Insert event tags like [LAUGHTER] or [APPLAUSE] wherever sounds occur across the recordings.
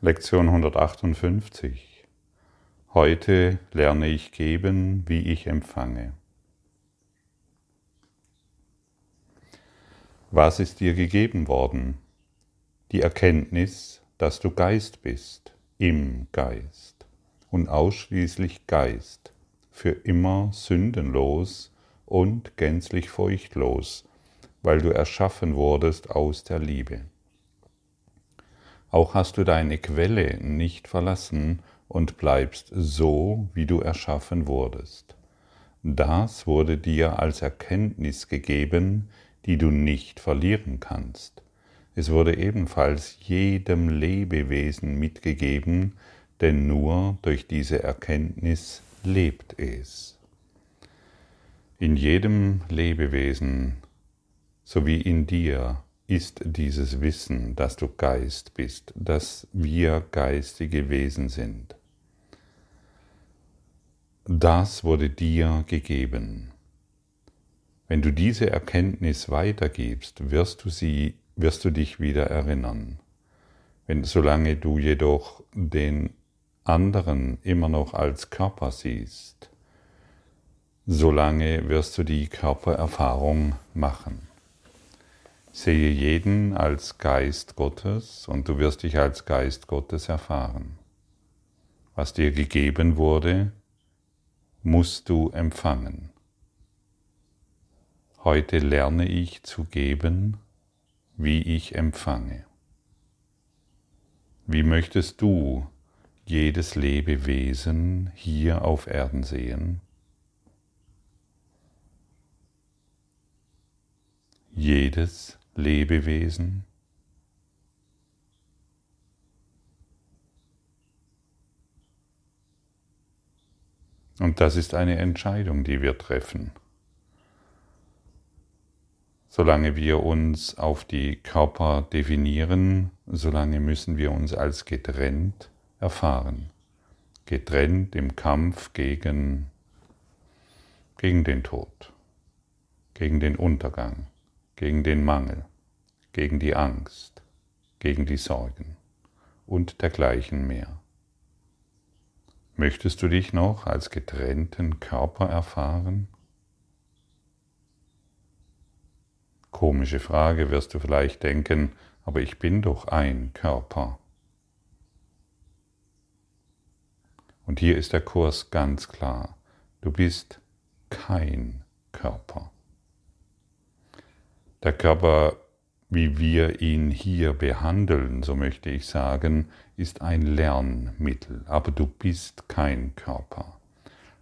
Lektion 158. Heute lerne ich geben, wie ich empfange. Was ist dir gegeben worden? Die Erkenntnis, dass du Geist bist, im Geist und ausschließlich Geist, für immer sündenlos und gänzlich furchtlos, weil du erschaffen wurdest aus der Liebe. Auch hast du deine Quelle nicht verlassen und bleibst so, wie du erschaffen wurdest. Das wurde dir als Erkenntnis gegeben, die du nicht verlieren kannst. Es wurde ebenfalls jedem Lebewesen mitgegeben, denn nur durch diese Erkenntnis lebt es. In jedem Lebewesen sowie in dir ist dieses Wissen, dass du Geist bist, dass wir geistige Wesen sind. Das wurde dir gegeben. Wenn du diese Erkenntnis weitergibst, wirst du sie, wirst du dich wieder erinnern. Wenn, solange du jedoch den anderen immer noch als Körper siehst, solange wirst du die Körpererfahrung machen. Sehe jeden als Geist Gottes und du wirst dich als Geist Gottes erfahren. Was dir gegeben wurde, musst du empfangen. Heute lerne ich zu geben, wie ich empfange. Wie möchtest du jedes Lebewesen hier auf Erden sehen? Jedes Lebewesen. Und das ist eine Entscheidung, die wir treffen. Solange wir uns auf die Körper definieren, solange müssen wir uns als getrennt erfahren. Getrennt im Kampf gegen, gegen den Tod, gegen den Untergang gegen den Mangel, gegen die Angst, gegen die Sorgen und dergleichen mehr. Möchtest du dich noch als getrennten Körper erfahren? Komische Frage wirst du vielleicht denken, aber ich bin doch ein Körper. Und hier ist der Kurs ganz klar. Du bist kein Körper. Der Körper, wie wir ihn hier behandeln, so möchte ich sagen, ist ein Lernmittel, aber du bist kein Körper.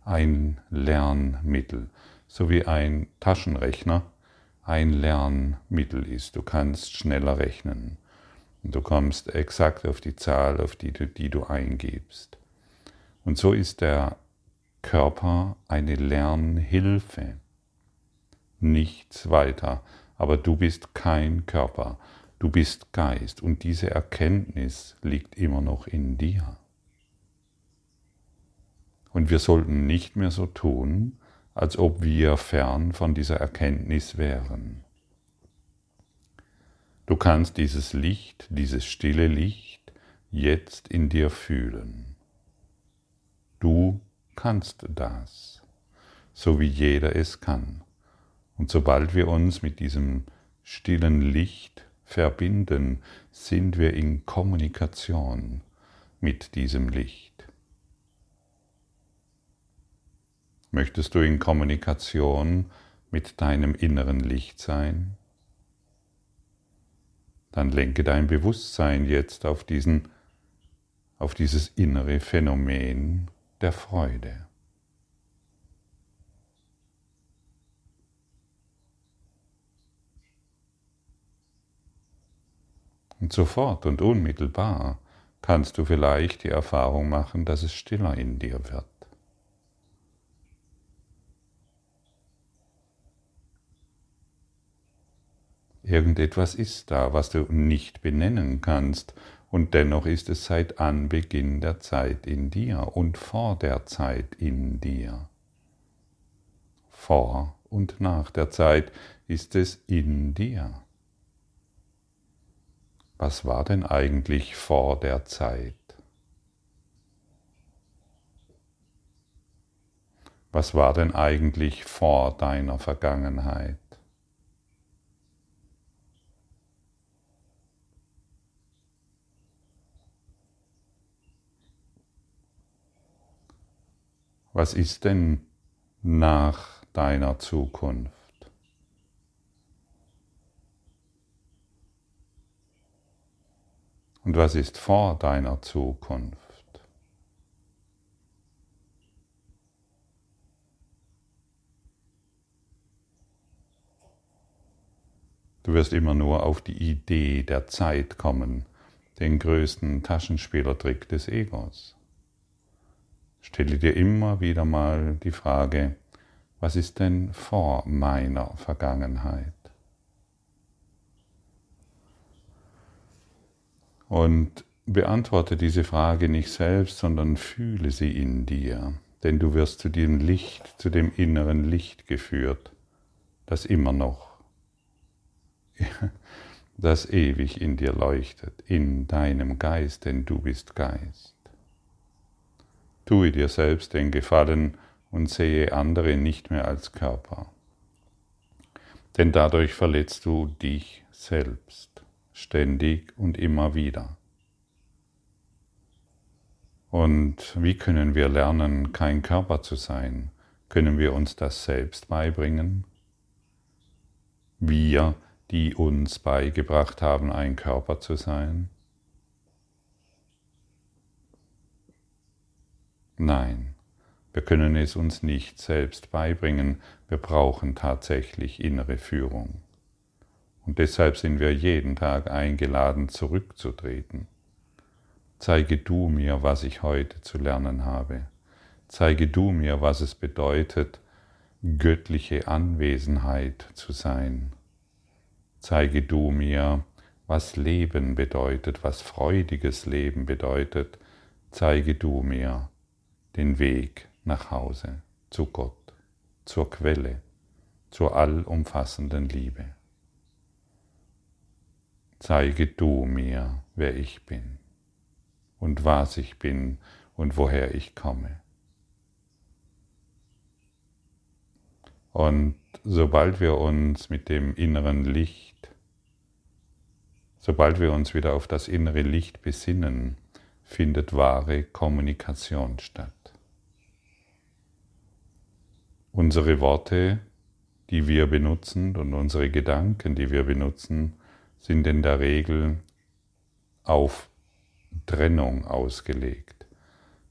Ein Lernmittel, so wie ein Taschenrechner ein Lernmittel ist. Du kannst schneller rechnen und du kommst exakt auf die Zahl, auf die du, die du eingibst. Und so ist der Körper eine Lernhilfe, nichts weiter aber du bist kein Körper, du bist Geist und diese Erkenntnis liegt immer noch in dir. Und wir sollten nicht mehr so tun, als ob wir fern von dieser Erkenntnis wären. Du kannst dieses Licht, dieses stille Licht jetzt in dir fühlen. Du kannst das, so wie jeder es kann. Und sobald wir uns mit diesem stillen Licht verbinden, sind wir in Kommunikation mit diesem Licht. Möchtest du in Kommunikation mit deinem inneren Licht sein? Dann lenke dein Bewusstsein jetzt auf, diesen, auf dieses innere Phänomen der Freude. Und sofort und unmittelbar kannst du vielleicht die Erfahrung machen, dass es stiller in dir wird. Irgendetwas ist da, was du nicht benennen kannst, und dennoch ist es seit Anbeginn der Zeit in dir und vor der Zeit in dir. Vor und nach der Zeit ist es in dir. Was war denn eigentlich vor der Zeit? Was war denn eigentlich vor deiner Vergangenheit? Was ist denn nach deiner Zukunft? Und was ist vor deiner Zukunft? Du wirst immer nur auf die Idee der Zeit kommen, den größten Taschenspielertrick des Egos. Stelle dir immer wieder mal die Frage, was ist denn vor meiner Vergangenheit? Und beantworte diese Frage nicht selbst, sondern fühle sie in dir, denn du wirst zu dem Licht, zu dem inneren Licht geführt, das immer noch, [LAUGHS] das ewig in dir leuchtet, in deinem Geist, denn du bist Geist. Tue dir selbst den Gefallen und sehe andere nicht mehr als Körper. Denn dadurch verletzt du dich selbst, ständig und immer wieder. Und wie können wir lernen, kein Körper zu sein? Können wir uns das selbst beibringen? Wir, die uns beigebracht haben, ein Körper zu sein? Nein, wir können es uns nicht selbst beibringen, wir brauchen tatsächlich innere Führung. Und deshalb sind wir jeden Tag eingeladen, zurückzutreten. Zeige du mir, was ich heute zu lernen habe. Zeige du mir, was es bedeutet, göttliche Anwesenheit zu sein. Zeige du mir, was Leben bedeutet, was freudiges Leben bedeutet. Zeige du mir, den Weg nach Hause zu Gott, zur Quelle, zur allumfassenden Liebe. Zeige du mir, wer ich bin und was ich bin und woher ich komme. Und sobald wir uns mit dem inneren Licht, sobald wir uns wieder auf das innere Licht besinnen, findet wahre Kommunikation statt. Unsere Worte, die wir benutzen und unsere Gedanken, die wir benutzen, sind in der Regel auf Trennung ausgelegt.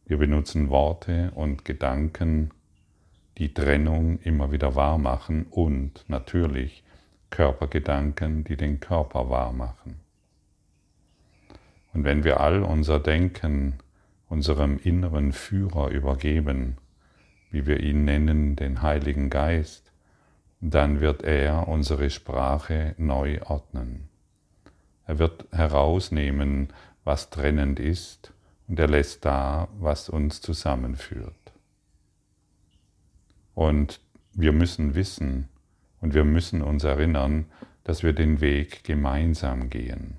Wir benutzen Worte und Gedanken, die Trennung immer wieder wahr machen und natürlich Körpergedanken, die den Körper wahr machen. Und wenn wir all unser Denken unserem inneren Führer übergeben, wie wir ihn nennen, den Heiligen Geist, dann wird er unsere Sprache neu ordnen. Er wird herausnehmen, was trennend ist, und er lässt da, was uns zusammenführt. Und wir müssen wissen und wir müssen uns erinnern, dass wir den Weg gemeinsam gehen.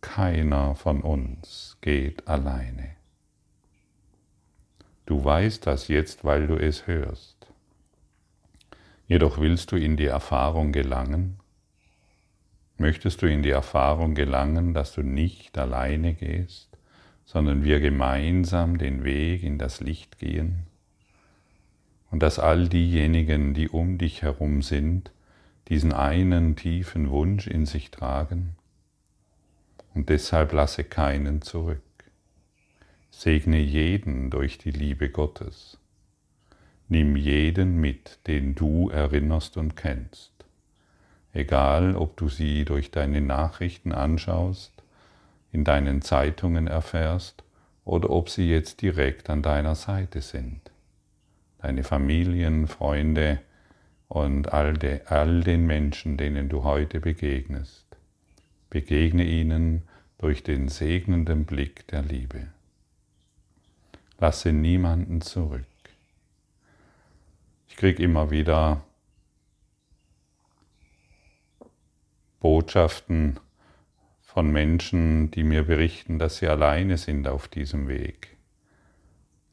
Keiner von uns geht alleine. Du weißt das jetzt, weil du es hörst. Jedoch willst du in die Erfahrung gelangen? Möchtest du in die Erfahrung gelangen, dass du nicht alleine gehst, sondern wir gemeinsam den Weg in das Licht gehen? Und dass all diejenigen, die um dich herum sind, diesen einen tiefen Wunsch in sich tragen? Und deshalb lasse keinen zurück. Segne jeden durch die Liebe Gottes. Nimm jeden mit, den du erinnerst und kennst. Egal, ob du sie durch deine Nachrichten anschaust, in deinen Zeitungen erfährst oder ob sie jetzt direkt an deiner Seite sind. Deine Familien, Freunde und all, de, all den Menschen, denen du heute begegnest. Begegne ihnen durch den segnenden Blick der Liebe. Lasse niemanden zurück. Ich kriege immer wieder Botschaften von Menschen, die mir berichten, dass sie alleine sind auf diesem Weg.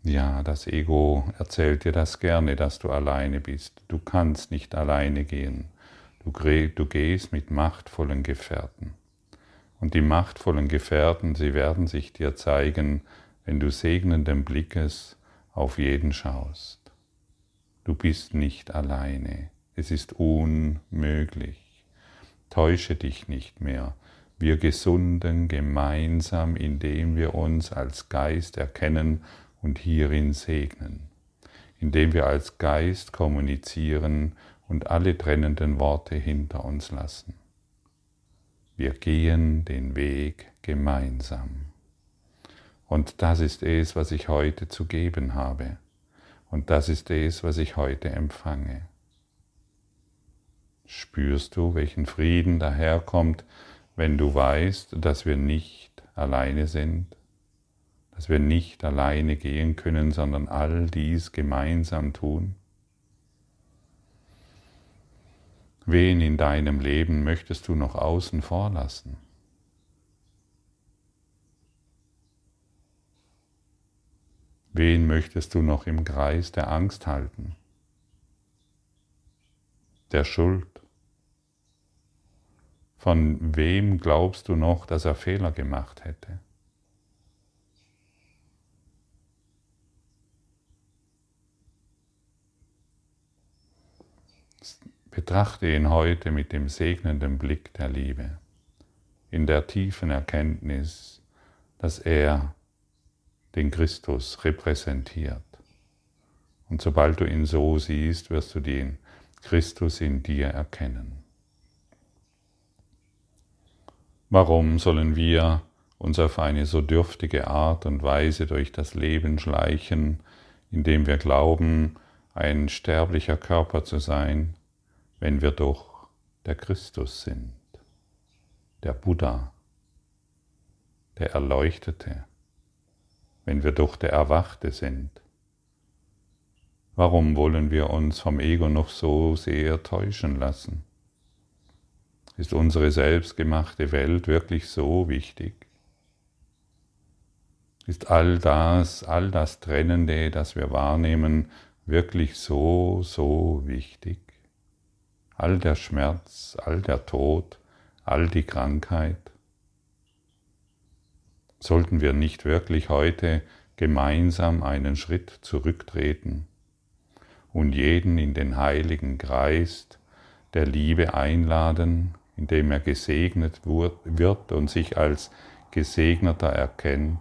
Ja, das Ego erzählt dir das gerne, dass du alleine bist. Du kannst nicht alleine gehen. Du, du gehst mit machtvollen Gefährten. Und die machtvollen Gefährten, sie werden sich dir zeigen, wenn du segnenden Blickes auf jeden schaust. Du bist nicht alleine. Es ist unmöglich. Täusche dich nicht mehr. Wir gesunden gemeinsam, indem wir uns als Geist erkennen und hierin segnen, indem wir als Geist kommunizieren und alle trennenden Worte hinter uns lassen. Wir gehen den Weg gemeinsam. Und das ist es, was ich heute zu geben habe. Und das ist es, was ich heute empfange. Spürst du, welchen Frieden daherkommt, wenn du weißt, dass wir nicht alleine sind, dass wir nicht alleine gehen können, sondern all dies gemeinsam tun? Wen in deinem Leben möchtest du noch außen vor lassen? Wen möchtest du noch im Kreis der Angst halten? Der Schuld? Von wem glaubst du noch, dass er Fehler gemacht hätte? Betrachte ihn heute mit dem segnenden Blick der Liebe, in der tiefen Erkenntnis, dass er den Christus repräsentiert. Und sobald du ihn so siehst, wirst du den Christus in dir erkennen. Warum sollen wir uns auf eine so dürftige Art und Weise durch das Leben schleichen, indem wir glauben, ein sterblicher Körper zu sein, wenn wir doch der Christus sind, der Buddha, der Erleuchtete, wenn wir doch der Erwachte sind? Warum wollen wir uns vom Ego noch so sehr täuschen lassen? Ist unsere selbstgemachte Welt wirklich so wichtig? Ist all das, all das Trennende, das wir wahrnehmen, wirklich so, so wichtig? All der Schmerz, all der Tod, all die Krankheit? Sollten wir nicht wirklich heute gemeinsam einen Schritt zurücktreten und jeden in den heiligen Kreis der Liebe einladen, indem er gesegnet wird und sich als Gesegneter erkennt?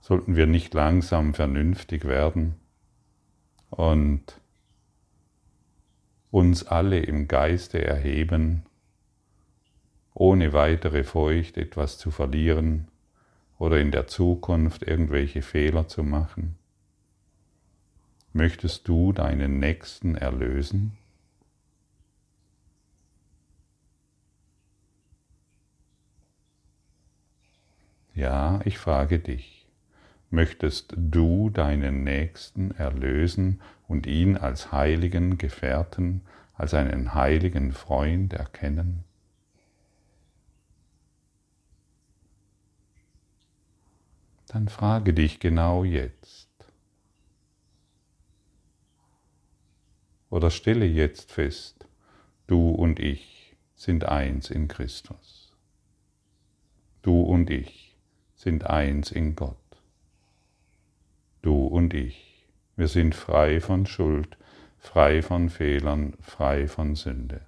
Sollten wir nicht langsam vernünftig werden und uns alle im Geiste erheben ohne weitere Furcht etwas zu verlieren oder in der Zukunft irgendwelche Fehler zu machen? Möchtest du deinen Nächsten erlösen? Ja, ich frage dich, möchtest du deinen Nächsten erlösen und ihn als heiligen Gefährten, als einen heiligen Freund erkennen? dann frage dich genau jetzt. Oder stelle jetzt fest, du und ich sind eins in Christus. Du und ich sind eins in Gott. Du und ich, wir sind frei von Schuld, frei von Fehlern, frei von Sünde.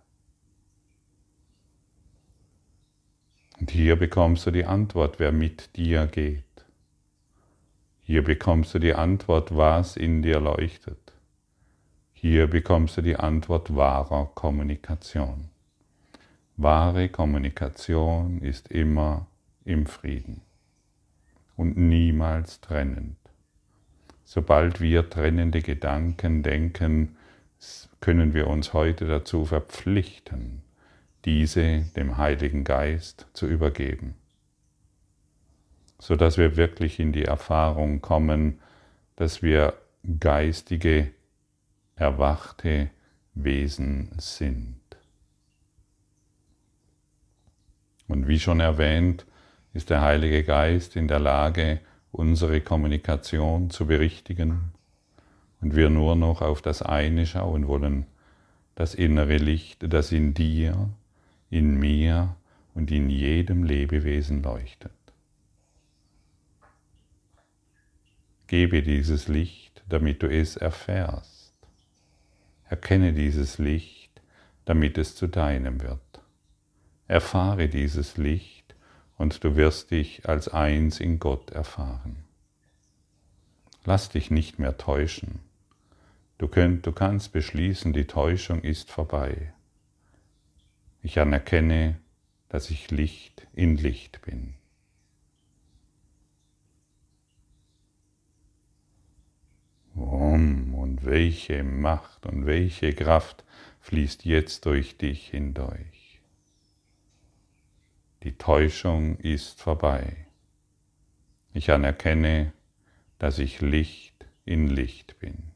Und hier bekommst du die Antwort, wer mit dir geht. Hier bekommst du die Antwort, was in dir leuchtet. Hier bekommst du die Antwort wahrer Kommunikation. Wahre Kommunikation ist immer im Frieden und niemals trennend. Sobald wir trennende Gedanken denken, können wir uns heute dazu verpflichten, diese dem Heiligen Geist zu übergeben so dass wir wirklich in die Erfahrung kommen, dass wir geistige, erwachte Wesen sind. Und wie schon erwähnt, ist der Heilige Geist in der Lage, unsere Kommunikation zu berichtigen und wir nur noch auf das eine schauen wollen, das innere Licht, das in dir, in mir und in jedem Lebewesen leuchtet. Gebe dieses Licht, damit du es erfährst. Erkenne dieses Licht, damit es zu deinem wird. Erfahre dieses Licht und du wirst dich als eins in Gott erfahren. Lass dich nicht mehr täuschen. Du, könnt, du kannst beschließen, die Täuschung ist vorbei. Ich anerkenne, dass ich Licht in Licht bin. Und welche Macht und welche Kraft fließt jetzt durch dich hindurch. Die Täuschung ist vorbei. Ich anerkenne, dass ich Licht in Licht bin.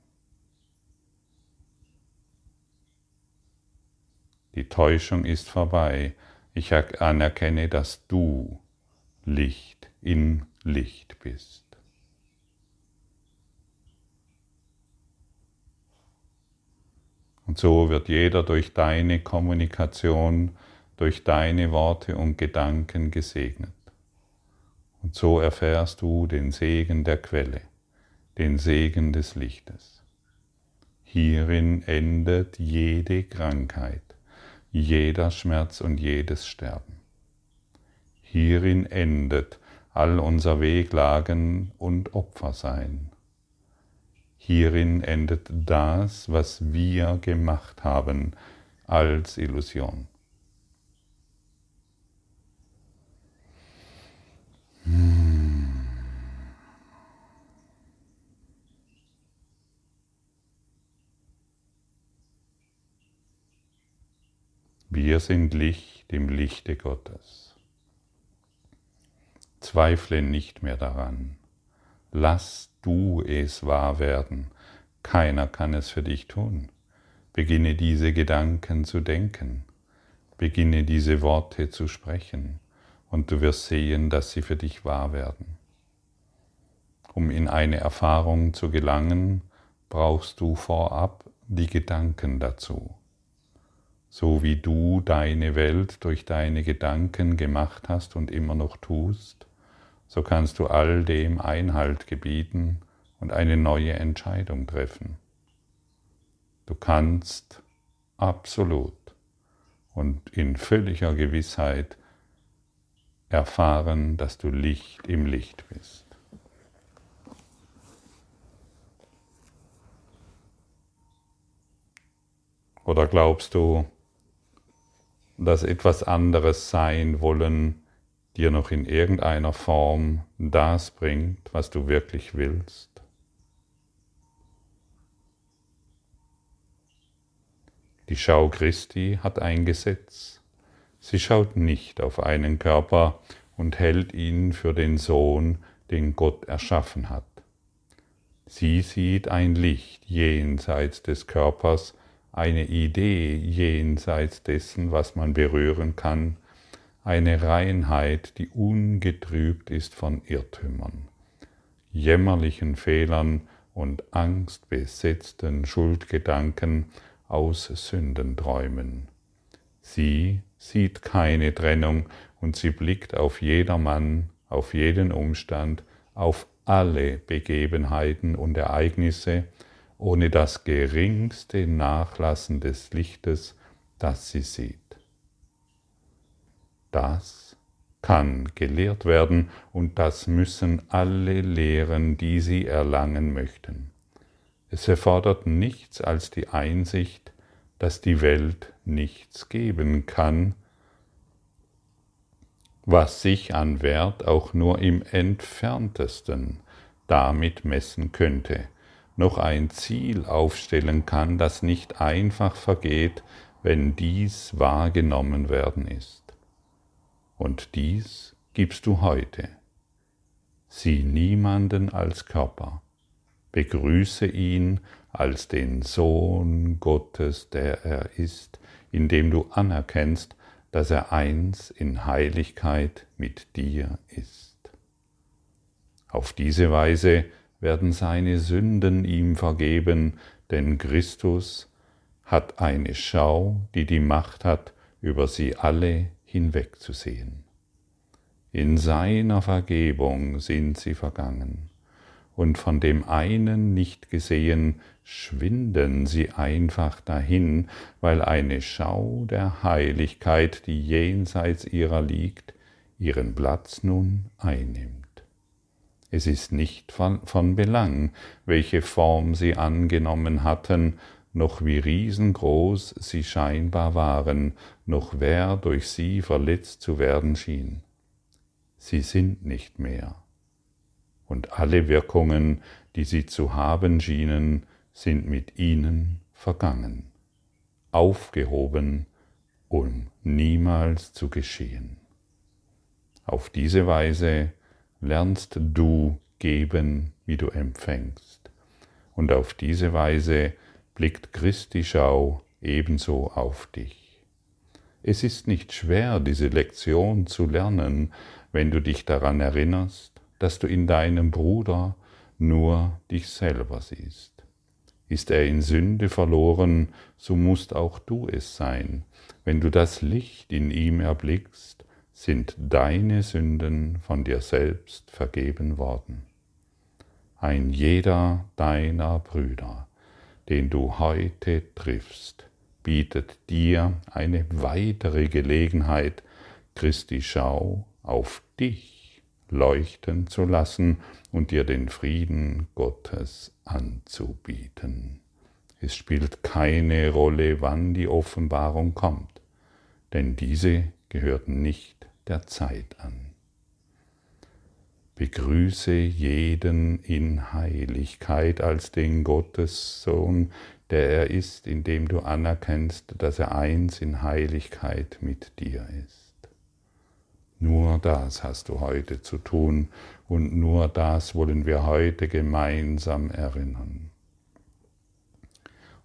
Die Täuschung ist vorbei. Ich anerkenne, dass du Licht in Licht bist. Und so wird jeder durch deine Kommunikation, durch deine Worte und Gedanken gesegnet. Und so erfährst du den Segen der Quelle, den Segen des Lichtes. Hierin endet jede Krankheit, jeder Schmerz und jedes Sterben. Hierin endet all unser Wehklagen und Opfersein. Hierin endet das, was wir gemacht haben als Illusion. Wir sind Licht im Lichte Gottes. Zweifle nicht mehr daran. Lass du es wahr werden. Keiner kann es für dich tun. Beginne diese Gedanken zu denken. Beginne diese Worte zu sprechen. Und du wirst sehen, dass sie für dich wahr werden. Um in eine Erfahrung zu gelangen, brauchst du vorab die Gedanken dazu. So wie du deine Welt durch deine Gedanken gemacht hast und immer noch tust, so kannst du all dem Einhalt gebieten und eine neue Entscheidung treffen. Du kannst absolut und in völliger Gewissheit erfahren, dass du Licht im Licht bist. Oder glaubst du, dass etwas anderes sein wollen dir noch in irgendeiner Form das bringt, was du wirklich willst? Die Schau Christi hat ein Gesetz. Sie schaut nicht auf einen Körper und hält ihn für den Sohn, den Gott erschaffen hat. Sie sieht ein Licht jenseits des Körpers, eine Idee jenseits dessen, was man berühren kann, eine Reinheit, die ungetrübt ist von Irrtümern, jämmerlichen Fehlern und angstbesetzten Schuldgedanken aus Sündenträumen. Sie sieht keine Trennung und sie blickt auf jedermann, auf jeden Umstand, auf alle Begebenheiten und Ereignisse, ohne das geringste Nachlassen des Lichtes, das sie sieht. Das kann gelehrt werden und das müssen alle lehren, die sie erlangen möchten. Es erfordert nichts als die Einsicht, dass die Welt nichts geben kann, was sich an Wert auch nur im entferntesten damit messen könnte, noch ein Ziel aufstellen kann, das nicht einfach vergeht, wenn dies wahrgenommen werden ist. Und dies gibst du heute. Sieh niemanden als Körper, begrüße ihn als den Sohn Gottes, der er ist, indem du anerkennst, dass er eins in Heiligkeit mit dir ist. Auf diese Weise werden seine Sünden ihm vergeben, denn Christus hat eine Schau, die die Macht hat, über sie alle hinwegzusehen. In seiner Vergebung sind sie vergangen, und von dem einen nicht gesehen, schwinden sie einfach dahin, weil eine Schau der Heiligkeit, die jenseits ihrer liegt, ihren Platz nun einnimmt. Es ist nicht von, von Belang, welche Form sie angenommen hatten, noch wie riesengroß sie scheinbar waren, noch wer durch sie verletzt zu werden schien. Sie sind nicht mehr. Und alle Wirkungen, die sie zu haben schienen, sind mit ihnen vergangen, aufgehoben, um niemals zu geschehen. Auf diese Weise lernst du geben, wie du empfängst. Und auf diese Weise blickt Christi Schau ebenso auf dich. Es ist nicht schwer, diese Lektion zu lernen, wenn du dich daran erinnerst, dass du in deinem Bruder nur dich selber siehst. Ist er in Sünde verloren, so musst auch du es sein. Wenn du das Licht in ihm erblickst, sind deine Sünden von dir selbst vergeben worden. Ein jeder deiner Brüder, den du heute triffst, bietet dir eine weitere Gelegenheit, Christi Schau auf dich leuchten zu lassen und dir den Frieden Gottes anzubieten. Es spielt keine Rolle, wann die Offenbarung kommt, denn diese gehört nicht der Zeit an. Begrüße jeden in Heiligkeit als den Gottessohn, der er ist, indem du anerkennst, dass er eins in Heiligkeit mit dir ist. Nur das hast du heute zu tun und nur das wollen wir heute gemeinsam erinnern.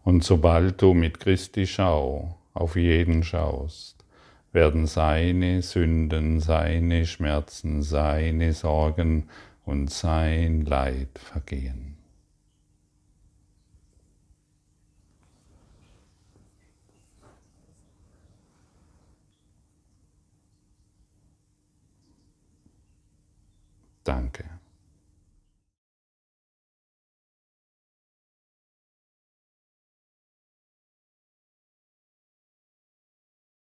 Und sobald du mit Christi Schau auf jeden schaust, werden seine Sünden, seine Schmerzen, seine Sorgen und sein Leid vergehen. Danke.